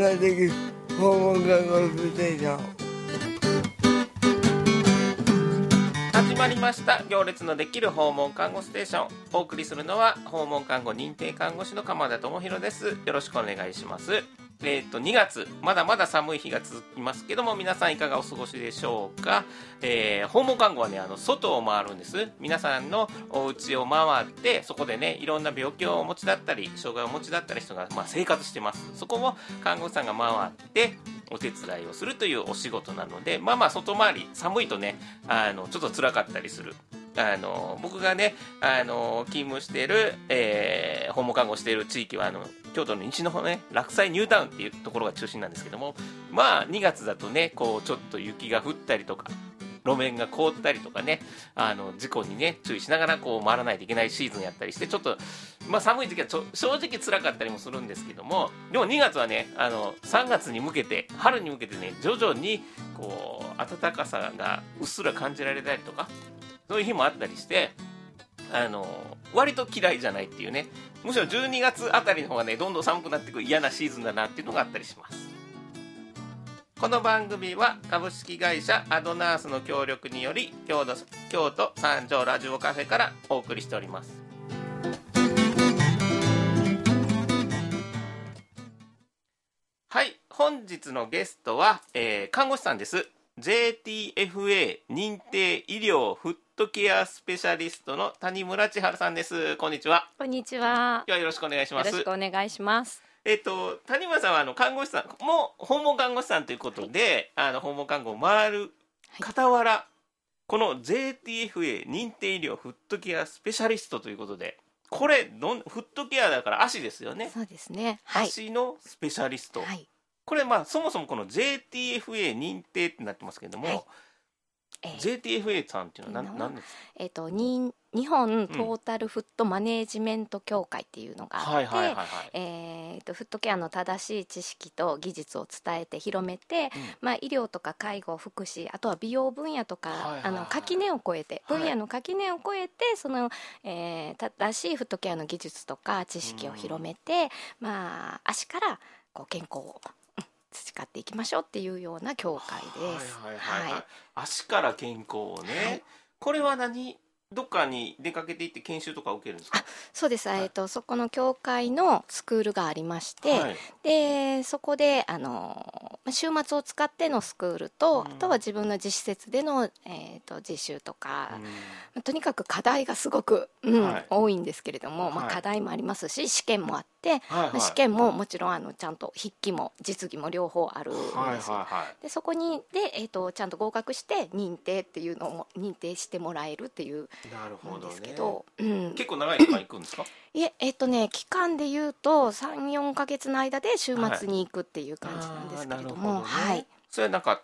ができる訪問看護ステーション始まりました。行列のできる訪問看護ステーション。お送りするのは訪問看護認定看護師の鎌田智博です。よろしくお願いします。えー、と2月まだまだ寒い日が続きますけども皆さんいかがお過ごしでしょうか、えー、訪問看護はねあの外を回るんです。皆さんのお家を回ってそこでねいろんな病気をお持ちだったり障害をお持ちだったり人が、まあ、生活してます。そこを看護師さんが回ってお手伝いをするというお仕事なのでまあまあ外回り寒いとねあのちょっと辛かったりする。あの僕がねあの勤務している、えー、訪問看護している地域はあの京都の西の方ね落西ニュータウンっていうところが中心なんですけどもまあ2月だとねこうちょっと雪が降ったりとか路面が凍ったりとかねあの事故にね注意しながらこう回らないといけないシーズンやったりしてちょっと、まあ、寒い時は正直辛かったりもするんですけどもでも2月はねあの3月に向けて春に向けてね徐々にこう暖かさがうっすら感じられたりとかそういう日もあったりしてあの割と嫌いじゃないっていうね。むしろ12月あたりの方がねどんどん寒くなってくる嫌なシーズンだなっていうのがあったりします。この番組は株式会社アドナースの協力により京都京都三条ラジオカフェからお送りしております。はい本日のゲストは、えー、看護師さんです。JTFA 認定医療フットケアスペシャリストの谷村千春さんです。こんにちは。こんにちは。今日はよろしくお願いします。よろしくお願いしますえっと谷村さんはあの看護師さんも訪問看護師さんということで、はい、あの訪問看護を回る傍ら、はい、この JTFA 認定医療フットケアスペシャリストということでこれどんフットケアだから足ですよね。そうですね、はい、足のスペシャリスト、はい、これまあそもそもこの JTFA 認定ってなってますけれども、はいえー、JTFA さんっていうのは何何ですか？えっ、ー、とに日本トータルフットマネージメント協会っていうのがあってえとフットケアの正しい知識と技術を伝えて広めて、うん、まあ、医療とか介護福祉あとは美容分野とか、あの垣根を越えて分野の垣根を越えて、その、えー、正しいフットケアの技術とか知識を広めて、まあ、足からこう健康を培っていきましょうっていうような協会です。はいはいはいはい、足から健康をね、はい、これは何どっかに出かけていって研修とか受けるんですかそうです、はい、えーと、そこの協会のスクールがありまして、はい、でそこであの週末を使ってのスクールと、うん、あとは自分の自施設での、えーと、実習とか、うん、とにかく課題がすごく、うんはい、多いんですけれども、まあ、課題もありますし試験もあって、はいはい、試験ももちろんあのちゃんと筆記も実技も両方あるんですよ、はいはいはい、でそこにで、えーと、ちゃんと合格して認定っていうのを認定してもらえるっていうなんですけど、ね、うん、結構長い期間行くんですか？いええっ、ー、とね期間でいうと34か月の間で週末に行くっていう感じなんですけれども、はい、ね、それなんか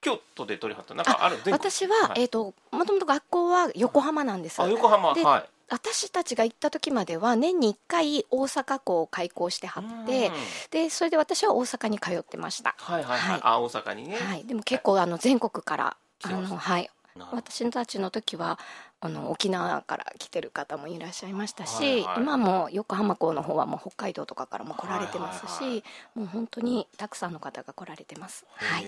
京都で取りはったなんかある？私は、はい、えっ、ー、ともともと学校は横浜なんです、あ横浜。はい私たちが行った時までは年に1回大阪港を開港してはってでそれで私は大阪に通ってました。はいはいはい、はい、あ大阪にね、はい、でも結構あの全国からあのはい。私たちの時はあの沖縄から来てる方もいらっしゃいましたし、はいはい、今も横浜港の方はもう北海道とかからも来られてますし、はいはい。はい、もう本当にたくさんの方が来られてます。はい、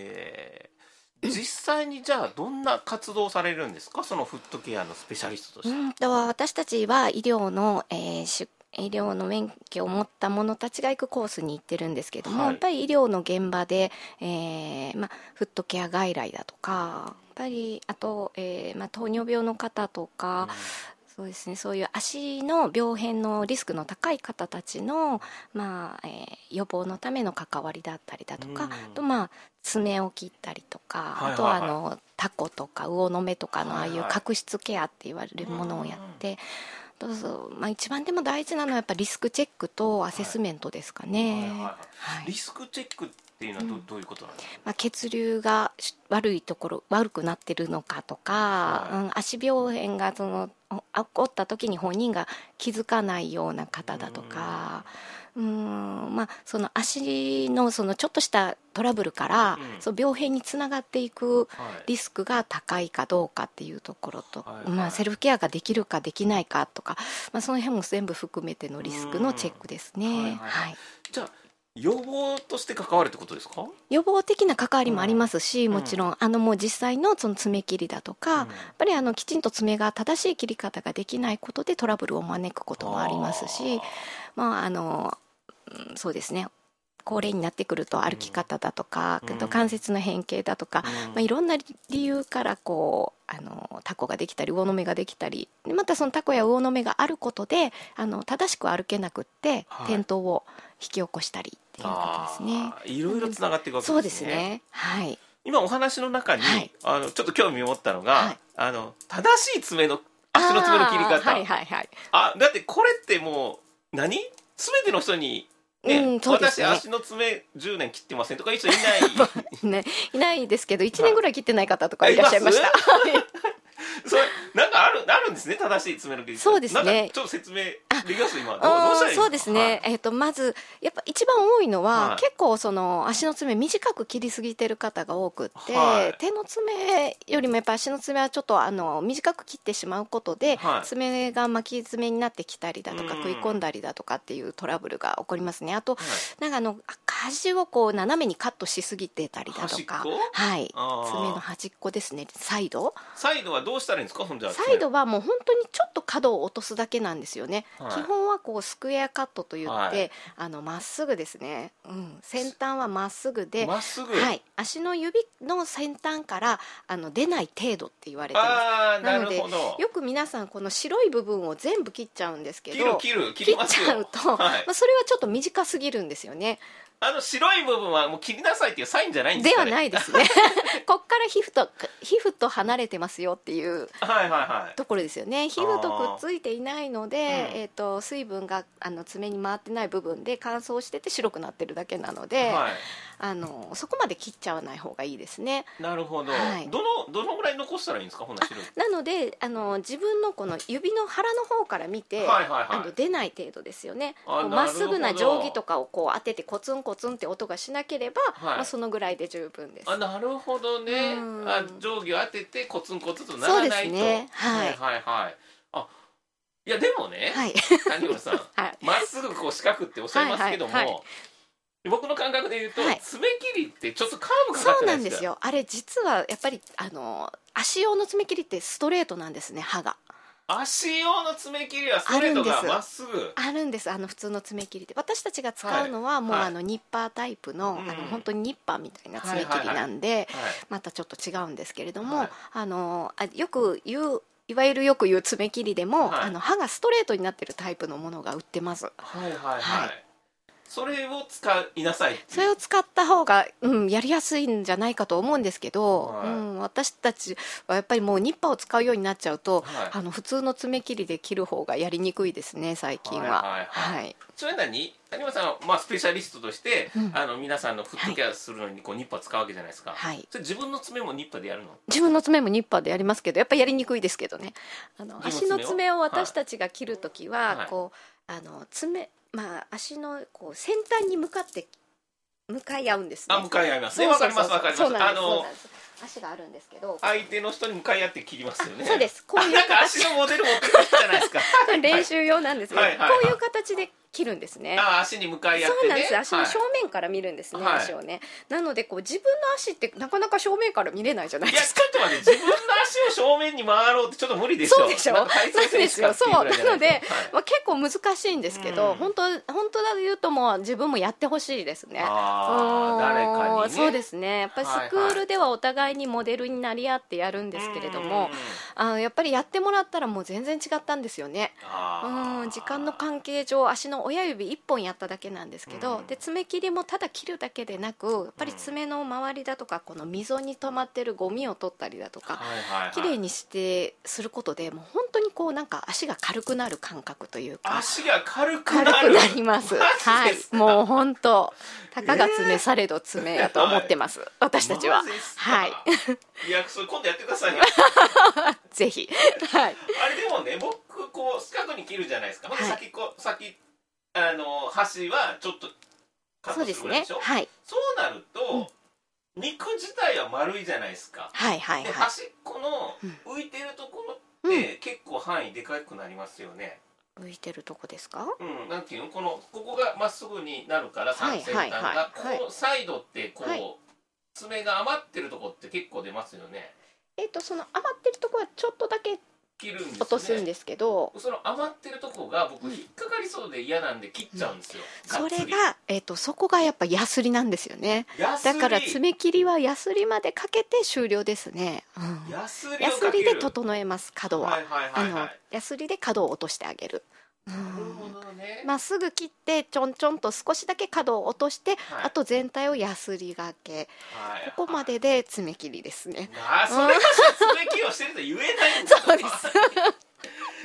実際にじゃあどんな活動されるんですか？そのフットケアのスペシャリストとして。うん、と私たちは医療の、えー、医療の免許を持った者たちが行くコースに行ってるんですけども、はい、やっぱり医療の現場で、えーまあ、フットケア外来だとかやっぱりあと、えーまあ、糖尿病の方とか、うん、そうですね。そういう足の病変のリスクの高い方たちの、まあえー、予防のための関わりだったりだとか、とまあ爪を切ったりとか、あとはあのタコとか魚の目とかのああいう角質ケアって言われるものをやって。どうぞ、まあ、一番でも大事なのはやっぱリスクチェックとアセスメントですかね。リスクチェックっていうのはど,、うどういうことなんですか、まあ、血流が悪いところ悪くなってるのかとか、はい、うん、足病変がその起こった時に本人が気づかないような方だとか。うんまあ、その足のそのちょっとしたトラブルから、うん、その病変につながっていくリスクが高いかどうかっていうところと、はい、まあ、セルフケアができるかできないかとか、まあ、その辺も全部含めてのリスクのチェックですね。はい、じゃあ予防として関わるってことですか？予防的な関わりもありますし、うん。もちろん。あのもう実際のその爪切りだとか、やっぱりあのきちんと爪が正しい切り方ができないことでトラブルを招くこともありますしまああのうんそうですね高齢になってくると歩き方だとか、うん関節の変形だとか、うんまあ、いろんな理由からこうあのタコができたり魚の目ができたりでまたそのタコや魚の目があることであの正しく歩けなくって、はい転倒を引き起こしたりっていうことですね。いろいろつながっていくわけそうでねですね。はい。今お話の中に、はいあのちょっと興味を持ったのが、はいあの正しい爪の足の爪の切り方あはいはいはい。あだってこれってもう何全ての人に、ね。うんそうですね。私足の爪10年切ってませんとかいう人いない。ね、いないですけど、1年ぐらい切ってない方とかいらっしゃいました。は いそれなんかあるあるんですね正しい爪の切り方そうですね。ちょっと説明できます今。どうそうですね、えっとまずやっぱ一番多いのは、はい。結構その足の爪短く切りすぎてる方が多くって、はい。手の爪よりもやっぱ足の爪はちょっとあの短く切ってしまうことで、はい。爪が巻き爪になってきたりだとかうん。食い込んだりだとかっていうトラブルが起こりますね。あとはい。なんかあの端をこう斜めにカットしすぎてたりだとかはい。爪の端っこですね。サイド？サイドはどうしたらいいんですか？サイドはもう本当にちょっと角を落とすだけなんですよね、はい。基本はこうスクエアカットといって、はい。あのまっすぐですね、うん、先端はまっすぐで、まっすぐ、はい、足の指の先端からあの出ない程度って言われてます。ななのでるほど。よく皆さんこの白い部分を全部切っちゃうんですけ切るど切る切切っちゃうと、はい。まあ、それはちょっと短すぎるんですよねあの白い部分はもう切りなさいっていうサインじゃないんですか、ね、ではないですね。こっから皮膚と皮膚と離れてますよっていうところですよね。皮膚とくっついていないので、うん。えー、と水分があの爪に回ってない部分で乾燥してて白くなってるだけなので、はあのそこまで切っちゃわない方がいいですね。い、なるほど、はい。どのどのぐらい残したらいいんですかほんなら白いなのであの自分のこの指の腹の方から見て、はいはいはい。あの出ない程度ですよね。まっすぐな定規とかをこう当ててコツンコツンって音がしなければ、はい。まあ、そのぐらいで十分です。あなるほどね。うん。あ定規を当ててコツンコツンとならないと。そうですね。はい。はいはいはい。あいやでもね、はい。谷村さん はい。まっすぐこう四角っておっしゃいますけども、はい。はい。はい僕の感覚で言うと、はい。爪切りってちょっとカーブそうてなんですすよ。あれ実はやっぱりあの足用の爪切りってストレートなんですね刃が足用の爪切りはストレートがあるんです。まっすぐ。あるんですあの普通の爪切りで私たちが使うのはもう、はい。あのニッパータイプの,、うん。あの本当にニッパーみたいな爪切りなんで、はいまたちょっと違うんですけれども、はい。あのあよく言ういわゆるよく言う爪切りでも、はい。あの刃がストレートになってるタイプのものが売ってます。はいはいはい、はいそれを使いなさいそれを使った方が、うん、やりやすいんじゃないかと思うんですけど、はい。うん、私たちはやっぱりもうニッパーを使うようになっちゃうと、はい。あの普通の爪切りで切る方がやりにくいですね最近は。はいはいそれなに谷村さんは、まあ、スペシャリストとして、うん。あの皆さんのフットケアするのにこうニッパー使うわけじゃないですか、はい。それ自分の爪もニッパーでやるの？自分の爪もニッパーでやりますけどやっぱりやりにくいですけどね。あの足の爪を私たちが切るときは、はい。こうあの爪まあ足のこう先端に向かって向かい合うんですね。あ向かい合いますね。わかりますわかります。あの足があるんですけど。相手の人に向かい合って切りますよね。あそうです。こういうなんか足のモデル持ってくるじゃないですか。練習用なんですけど、はいはいはい。こういう形で切るんですね。あ足に向かい合ってね。そうなんです。足のはい正面から見るんですね、はい。足をね。なのでこう自分の足ってなかなか正面から見れないじゃないいやですか。ちょっと待って自分の足を正面に回ろうってちょっと無理でしょ。そうでしょ？なんですか。そうなのでまあ、結構難しいんですけど、うん。本当本当だと言うともう自分もやってほしいですね。あー誰かにね。そうですね。やっぱりはいはい。スクールではお互いにモデルになり合ってやるんですけれども、うん。あのやっぱりやってもらったらもう全然違ったんですよね。うん。時間の関係上足の親指1本やっただけなんですけど、うん。で爪切りもただ切るだけでなくやっぱり爪の周りだとかこの溝に溜まってるゴミを取ったりだとか、はいはいはい。綺麗にしてすることでもう本当にこうなんか足が軽くなる感覚というか足が軽くなる。軽くなります。マはいもう本当たかが爪されど爪やと思ってます、私たちは。はい。いやそれ今度やってくださいよ。ぜひ。はい。あれでもね僕こう四角に切るじゃないですか、はい。先こ先あの端はちょっとカットそうですすねるぐらいでしょ？はい。そうなると、肉自体は丸いじゃないですか。はいはいはい。で端っこの浮いてるところって結構範囲でかくなりますよね、向いてるとこですか？うん、なんていうの？このここがまっすぐになるからはい三先端が、はいはい。このサイドってこう、はい。爪が余ってるとこって結構出ますよね。えっ、とその余ってるとこはちょっとだけ切るんですよね。落とすんですけど、その余ってるとこが僕うん引っかかりそうで嫌なんで切っちゃうんですよ、それがえっとそこがやっぱヤスリなんですよね。だから爪切りはヤスリまでかけて終了ですね、うん、ヤスリで整えます角は、はいはいはいはあのヤスリで角を落としてあげる、まっすぐ切ってちょんちょんと少しだけ角を落として、はい。あと全体をヤスリがけ。はい。ここまでで爪切りですね。あーそれが爪切りをしてると言えないんだそうです。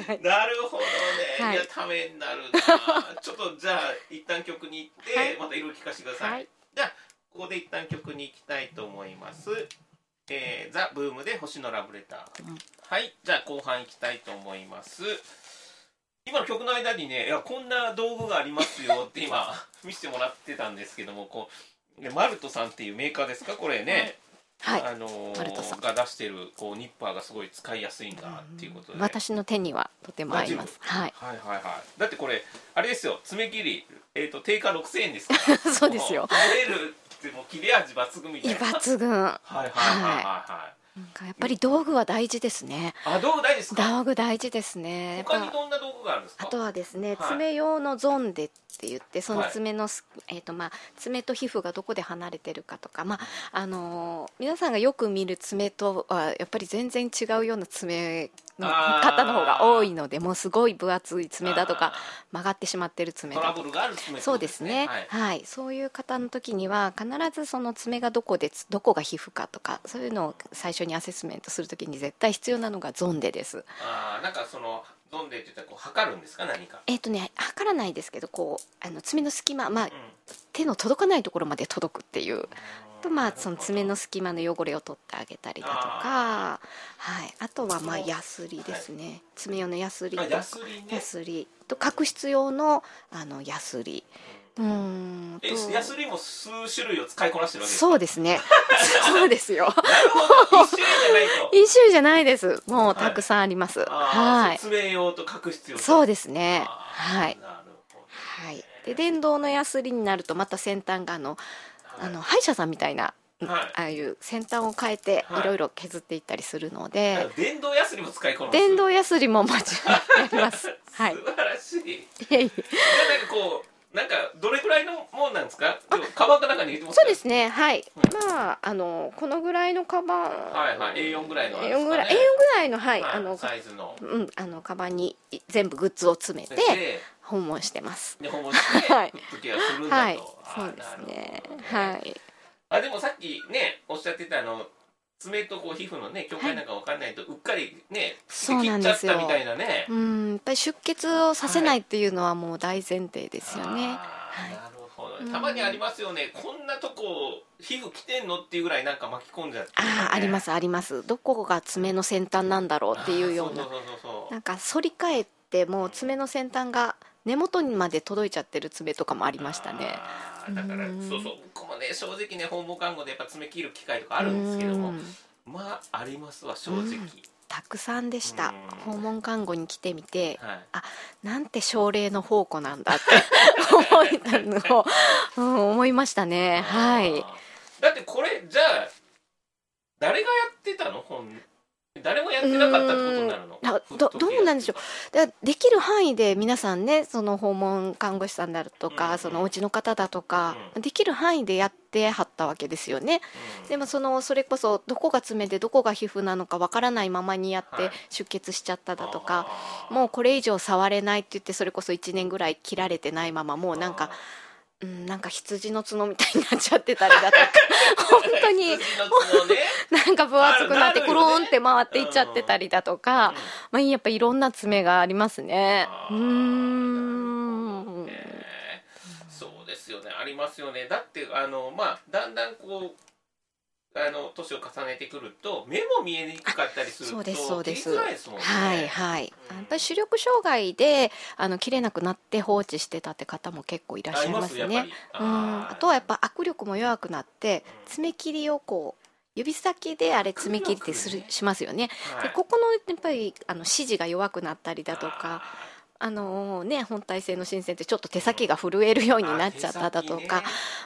はい。なるほどね、はい。い、やためになるな。ちょっとじゃあ一旦曲に行って、はい。また色々聞かせてください。じゃあここで一旦曲に行きたいと思います。えー、ザ・ブームで星のラブレター、うん。はい。じゃあ後半行きたいと思います今の曲の間にねいやこんな道具がありますよって今 見せてもらってたんですけどもこうねマルトさんっていうメーカーですか？これね、はい。あのーマルトさん。が出してるこうニッパーがすごい使いやすいんだっていうことで、私の手にはとても合います。はい。はいはいはい。だってこれあれですよ。爪切り、えー、と定価6000円ですから。そうですよ。も切れるってもう切れ味抜群みたいな。はい抜群。はいはいはいはいなんかやっぱり道具は大事ですね。あ道具大事ですか？道具大事ですね。他にぱどんな道具があるんですか？あとはですね、はい。爪用のゾンデって言ってそのはい。爪のす、えーとまあ、爪と皮膚がどこで離れてるかとか、まああのー皆さんがよく見る爪とはやっぱり全然違うような爪の方の方が多いのでもうすごい分厚い爪だとか曲がってしまってる爪だとか。ブルがある爪ってそうですね、はい。はい、そういう方の時には必ずその爪がどこでつどこが皮膚かとかそういうのを最初にアセスメントする時に絶対必要なのがゾンデです。あーなんかそのゾンデって言ったらこう測るんですか何か、えっ、とね測らないですけどこうあの爪の隙間、まあうん、手の届かないところまで届くっていう。とまあその爪の隙間の汚れを取ってあげたりだとかあはい、あとはまあヤスリですね、爪用のヤスリ。とヤスリね。と角質用のあのヤスリ。うーん。と。えヤスリも数種類を使いこなしてるわけですか？そうですね。そうですよ。一種類じゃないです。もうたくさんあります。あはい。ー爪用と角質用と。そうですね。あはい。はい。で電動のヤスリになるとまた先端があのあの歯医者さんみたいなはい。ああいう先端を変えてはい。いろいろ削っていったりするのだで、から電動ヤスリも使いこなす。電動ヤスリももちろんあります。はい。素晴らしい。いえいなんかこうなんかどれぐらいのもんなんですか？カバンかなんかにそうですね。はい。うまああのこのぐらいのカバン、はいはい A4 ぐらいのあれです A4 かねぐらい A4 ぐらいのはい、はいあのサイズのうんあのカバンに全部グッズを詰めてで訪問してます。で訪問してはいはい。あそうですね。はい。あでもさっきねおっしゃってたあの爪とこう皮膚のね境界なんかわかんないと、うっかりね切っちゃったみたいなね。うん。やっぱり出血をさせないっていうのはもう大前提ですよね。はい。なるほど。うんたまにありますよね、こんなとこ皮膚来てんのっていうぐらいなんか巻き込んじゃって、ああありますすあります。どこが爪の先端なんだろうっていうような。なんか反り返ってもう爪の先端が根元にまで届いちゃってる爪とかもありましたね。だからうん。そうそう。僕もね正直ね訪問看護でやっぱ爪切る機会とかあるんですけどもうん。まあありますわ正直、うん。たくさんでした。うん。訪問看護に来てみてはい。なんて症例の宝庫なんだって 思えたのを、うん、思いましたね。はい。だってこれじゃあ誰がやってたの？本誰もやってなかったってことになるの？あどどうなんでしょう？だできる範囲で皆さんねその訪問看護師さんだとか、うんそのお家の方だとか、うできる範囲でやってはったわけですよね。うん。でもそのそれこそどこが爪でどこが皮膚なのかわからないままにやっはい。て出血しちゃっただとか、あー。もうこれ以上触れないって言ってそれこそ1年ぐらい切られてないままもうなんか、うん、なんか羊の角みたいになっちゃってたりだとか。本当に。ね。なんか分厚くなってコロンって回っていっちゃってたりだとか、まあ、やっぱいろんな爪がありますね。うーん。ね。そうですよね。ありますよね。だってあのまあだんだんこうあの年を重ねてくると目も見えにくかったりするとそうですそうです。切りづらいですもんね。はいはい。うん。やっぱり視力障害であの切れなくなって放置してたって方も結構いらっしゃいますね。あうん、あとはやっぱ握力も弱くなって爪切りをこう指先であれ爪切りってするしますよね。はいでここのやっぱりあの指示が弱くなったりだとかあのね、本体性の新鮮ってちょっと手先が震えるようになっちゃっただとか、やっ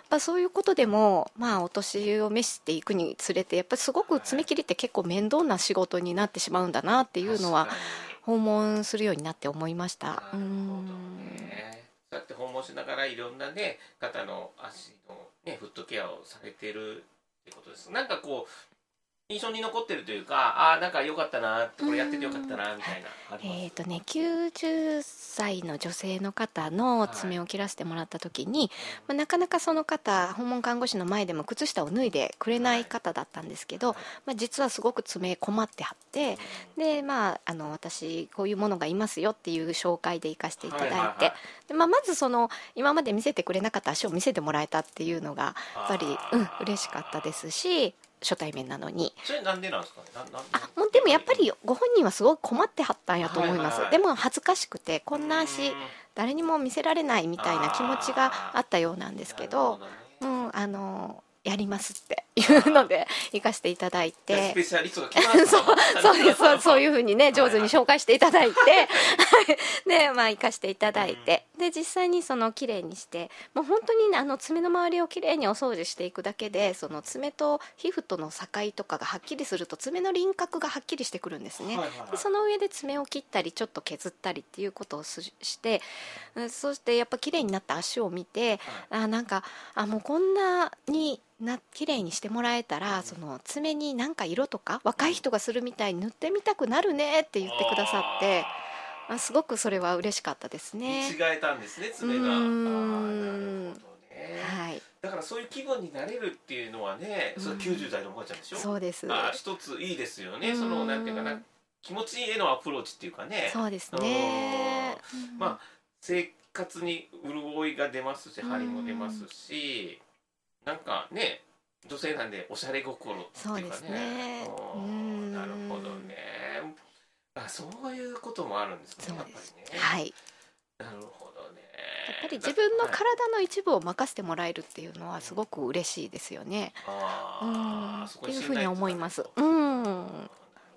ぱそういうことでも、まあ、お年を召していくにつれてやっぱりすごく爪切りって結構面倒な仕事になってしまうんだなっていうのは訪問するようになって思いました。うん。ねそうやって訪問しながらいろんなね方の足のねフットケアをされてるってことです。なんかこう印象に残ってるというかあなんか良かったなこれやっててよかったなみたいなえーとね、90歳の女性の方の爪を切らせてもらった時に、まあ、なかなかその方訪問看護師の前でも靴下を脱いでくれない方だったんですけど、まあ、実はすごく爪困ってはってで、まあ、あの私こういうものがいますよっていう紹介で行かせていただいて、はいはいはい。でまあ、まずその今まで見せてくれなかった足を見せてもらえたっていうのがやっぱり、うん、嬉しかったですし初対面なのに。それなんでなんですかななもうでもやっぱりご本人はすごく困ってはったんやと思います、はいはいはいでも恥ずかしくてこんな足うん。誰にも見せられないみたいな気持ちがあったようなんですけどうんあのやりますっていうので行かせていただいて。ペシャリストが来ます そうそうですそうそういうふうにね上手にし紹介していただいて。でまあ行かせていただいて。で実際にその綺麗にしてもう本当にねあの爪の周りを綺麗にお掃除していくだけでその爪と皮膚との境とかがはっきりすると爪の輪郭がはっきりしてくるんですね、はいはいはい。でその上で爪を切ったりちょっと削ったりっていうことをすしてうんそしてやっぱ綺麗になった足を見てあなんかあもうこんなにな綺麗にしてもらえたらその爪になんか色とか若い人がするみたいに塗ってみたくなるねって言ってくださってあすごくそれは嬉しかったです見ね。違えたんですね爪が。ね。はい、だからそういう気分になれるっていうのはねそれうん90代のおばあちゃんでしょ？そうです。あー一ついいですよね。うん。そのなんていうかな気持ちへのアプローチっていうかね。そうですね。まあ生活に潤いが出ますし張りも出ますしなんかね女性なんでおしゃれ心っていうかね。そうですね。うんうん。なるほどね。あそういうこともあるんですねやっぱりね。はい。なるほどね。やっぱり自分のはい体の一部を任せてもらえるっていうのはすごく嬉しいですよね。うん。あーそこにっていうふうに思います。うん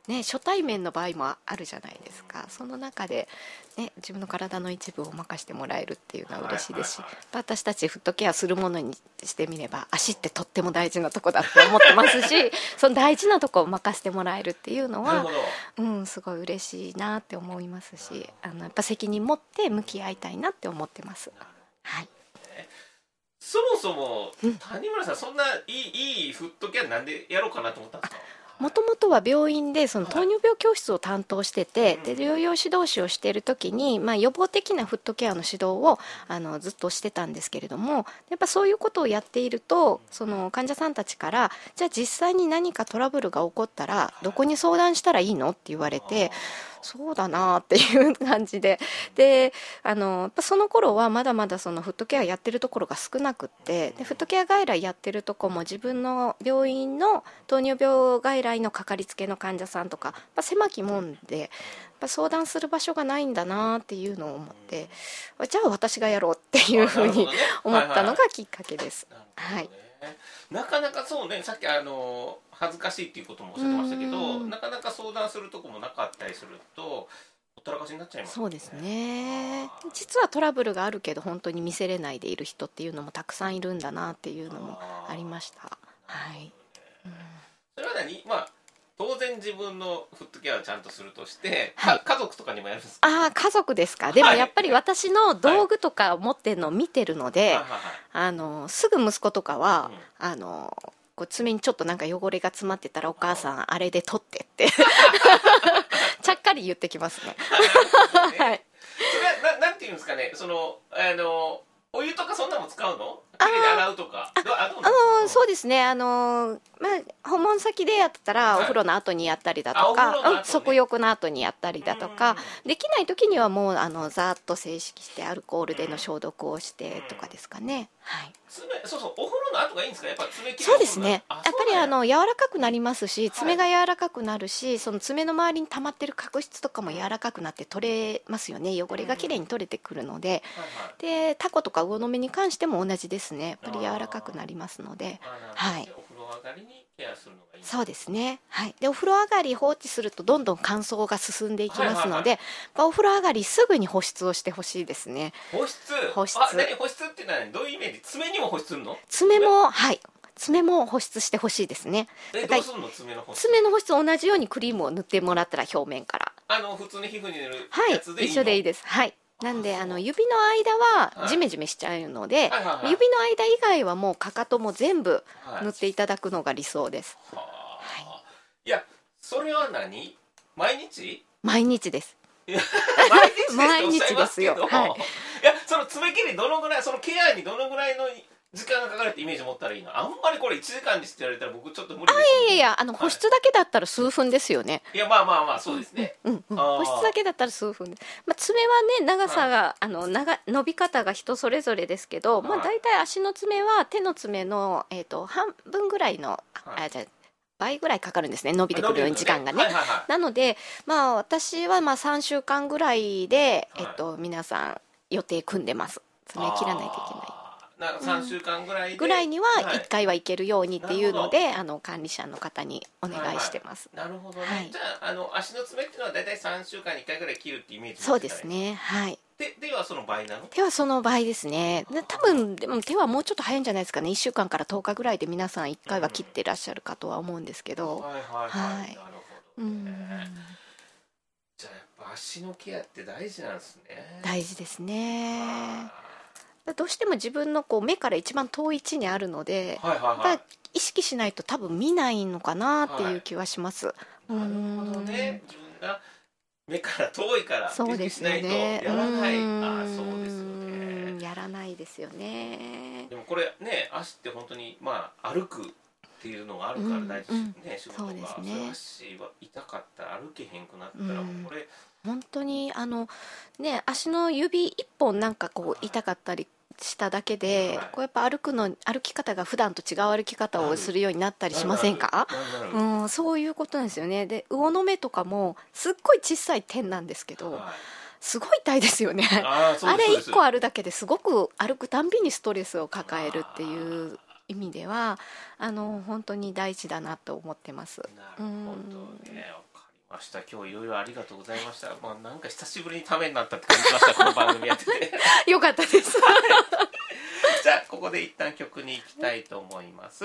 ね、初対面の場合もあるじゃないですか。その中で、ね、自分の体の一部を任せてもらえるっていうのは嬉しいですし、私たちフットケアするものにしてみれば足ってとっても大事なとこだって思ってますし その大事なとこを任せてもらえるっていうのはうん、すごい嬉しいなって思いますしあのやっぱ責任持って向き合いたいなって思ってます。はい。そもそもうん。谷村さんそんないいいいフットケアなんでやろうかなと思ったんですか？もともとは病院でそのはい糖尿病教室を担当してて、うんで療養指導士をしている時に、まあ、予防的なフットケアの指導をあのずっとしてたんですけれどもやっぱそういうことをやっているとその患者さんたちからじゃあ実際に何かトラブルが起こったらどこに相談したらいいの？って言われてそうだなっていう感じで。であのその頃はまだまだそのフットケアやってるところが少なくってでフットケア外来やってるとこも自分の病院の糖尿病外来のかかりつけの患者さんとか、まあ、狭きもんで相談する場所がないんだなっていうのを思ってじゃあ私がやろうっていうふうに思ったのがきっかけです。なるほどねなかなかそうねさっきあの恥ずかしいっていうこともおっしゃってましたけどうん。なかなか相談するとこもなかったりするとほったらかしになっちゃいますそうですね。実はトラブルがあるけど本当に見せれないでいる人っていうのもたくさんいるんだなっていうのもありました。はい、うん。それは何？まあ当然自分のフットケアをちゃんとするとして、はい。か家族とかにもやるんですか？ああ家族ですか？でもはい。やっぱり私の道具とか持ってるのを見てるので、あのすぐ息子とかは、うん。あのこう爪にちょっとなんか汚れが詰まってたらお母さんあれで取ってって ちゃっかり言ってきますね。はい。それはななんていうんですかね？そのあのお湯とかそんなのも使うの？洗うとか。どあのそうですね。あの、まあ、訪問先でやってたら、はい。お風呂の後にやったりだとかうん足浴の後にやったりだとか、できない時にはもうあのざーっと静式してアルコールでの消毒をしてとかですかね、はい、爪そうそうお風呂の後がいいんですか？やっぱ爪切りそうですね。やっぱりあのの柔らかくなりますし爪が柔らかくなるし、その爪の周りに溜まってる角質とかも柔らかくなって取れますよね。汚れがきれいに取れてくるので、でタコとか魚の目に関しても同じですね。やっぱり柔らかくなりますので。はい。お風呂上がりにケアするのがいいそうですね。はい。でお風呂上がり放置するとどんどん乾燥が進んでいきますので、はいまあお風呂上がりすぐに保湿をしてほしいですね。保湿？保湿。あ何保湿ってのはどういうイメージ？爪にも保湿するの？爪もはい。爪も保湿してほしいですね。えどうするの？爪の保湿。爪の保湿同じようにクリームを塗ってもらったら表面から。あの普通に皮膚に塗るはい。やつでいいの？一緒でいいです。はいなんであの指の間ははいジメジメしちゃうので、指の間以外はもうかかとも全部はい。塗っていただくのが理想です、はあ。い。やそれは何？毎日？毎日です。毎日ですよ。はい。いやその爪切りどのぐらいそのケアにどのぐらいの時間がかかるってイメージ持ったらいいの。あんまりこれ1時間ですって言われたら僕ちょっと無理です、いやいやあの保湿だけだったら数分ですよね、いやまあまあまあそうですね、うんうん、あー。保湿だけだったら数分。で、まあ、爪はね長さが、あの長伸び方が人それぞれですけど、まあ、はい大体足の爪は手の爪の、えー、と半分ぐらいの、はい。あじゃあ倍ぐらいかかるんですね。伸びてくるように時間がね。はいはいはい。なので、まあ、私はまあ3週間ぐらいで、はい。えっと、皆さん予定組んでます。爪切らないといけないなんか3週間ぐらいで、ぐらいにははい。1回は行けるようにっていうのなで、あの管理者の方にお願いしてます、なるほどね、はい。じゃああの足の爪っていうのは大体3週間に1回ぐらい切るってイメージそうですね。はい。でではその倍なの？手はその場合ですね。で多分でも手はもうちょっと早いんじゃないですかね。1週間から10日ぐらいで皆さん1回は切ってらっしゃるかとは思うんですけど。はいはいはい、はい。なるほどうん。ねじゃあやっぱ足のケアって大事なんですね。大事ですね。あどうしても自分のこう目から一番遠い位置にあるのでーはいはいはい。意識しないと多分見ないのかなっていう気はします、なるほどね。自分が目から遠いからそうですよね。やらない、うん。あーそうですよね。やらないですよね。でもこれね足って本当にまあ歩くっていうのがあるから大事うんね、仕事がそうですね。足は痛かったら歩けへんくなったらうん。もうこれ、本当にあのね足の指一本なんかこう痛かったりしただけで、はい。こうやっぱ歩くの歩き方が普段と違う歩き方をするようになったりしませんか？うん、そういうことなんですよね。で魚の目とかもすっごい小さい点なんですけどはい。すごい痛いですよね。あれですそうです。1個あるだけですごく歩くたんびにストレスを抱えるっていう意味ではあの本当に大事だなと思ってます。なるほどね。わかりました今日いろいろありがとうございました。まあなんか久しぶりにためになったって感じしましたこの番組やってて。よかったです。じゃあここで一旦曲に行きたいと思います。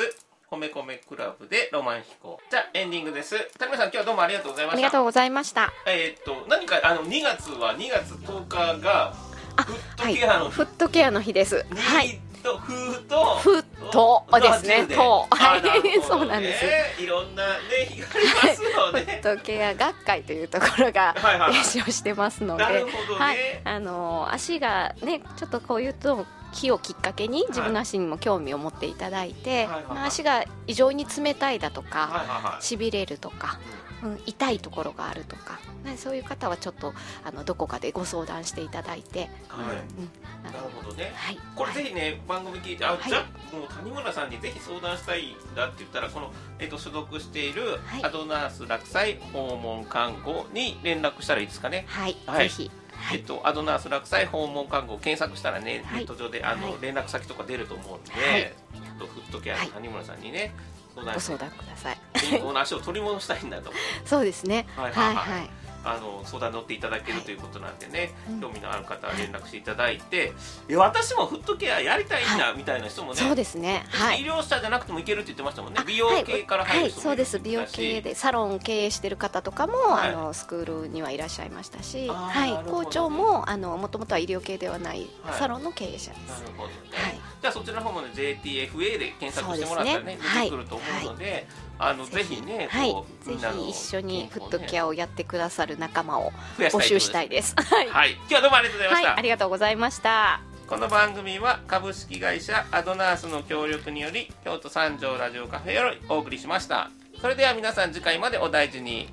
コメコメクラブでロマン飛行。じゃあエンディングです。田村さん今日はどうもありがとうございました。ありがとうございました。えーっと何かあの2月は2月10日があフットケアの日、フットケアの日です。はい。ニーとフーとですね。の10と。はい。そうなんです。いろんなね日がありますのフで、ットケア学会というところがはいはいはい。練習をしてますので、はい、あの足がねちょっとこういうと木をきっかけに自分の足にも興味を持っていただいて、足が異常に冷たいだとか、しびれるとか、うん、痛いところがあるとか、ね、そういう方はちょっとあのどこかでご相談していただいて、はい。うんあなのるほどね。はい、これぜひね、番組聞いてあ、はい。じゃあもう谷村さんにぜひ相談したいんだって言ったらこの、えっと所属しているはい。アドナース落栽訪問看護に連絡したらいいですかね、はい、はい。ぜひ、はい、えっと、アドナース落栽訪問看護を検索したらね、はい。ネット上であの、はい。連絡先とか出ると思うんで、はい。ちょっとフットケアの谷村さんにね、相談ご相談ください。健康な足を取り戻したいんだと。そうですね。はい。はいはい。あの相談乗っていただけるはい。ということなんでね、うん。興味のある方は連絡していただいて、え私もフットケアやりたいんだ、みたいな人もねそうですね。はい。医。療者じゃなくてもいけるって言ってましたもんね。あ美容系からはい、入る人もそうです。美容系でサロン経営してる方とかも、はい。あのスクールにはいらっしゃいましたし、はい。校長もあのもともとは医療系ではないはい。サロンの経営者でなす。るほどね、はいじゃあそちらの方もね JTFA で検索してもらったらねね。出てくると思うので、あのぜひ。ねはいこうぜみんなのひ一緒にフットケアアをやってくださる仲間を募集したいです。はい、はい。今日はどうもありがとうございまはい、した、ありがとうございました。この番組は株式会社アドナースの協力により京都三条ラジオカフェよりお送りしました。それでは皆さん次回までお大事に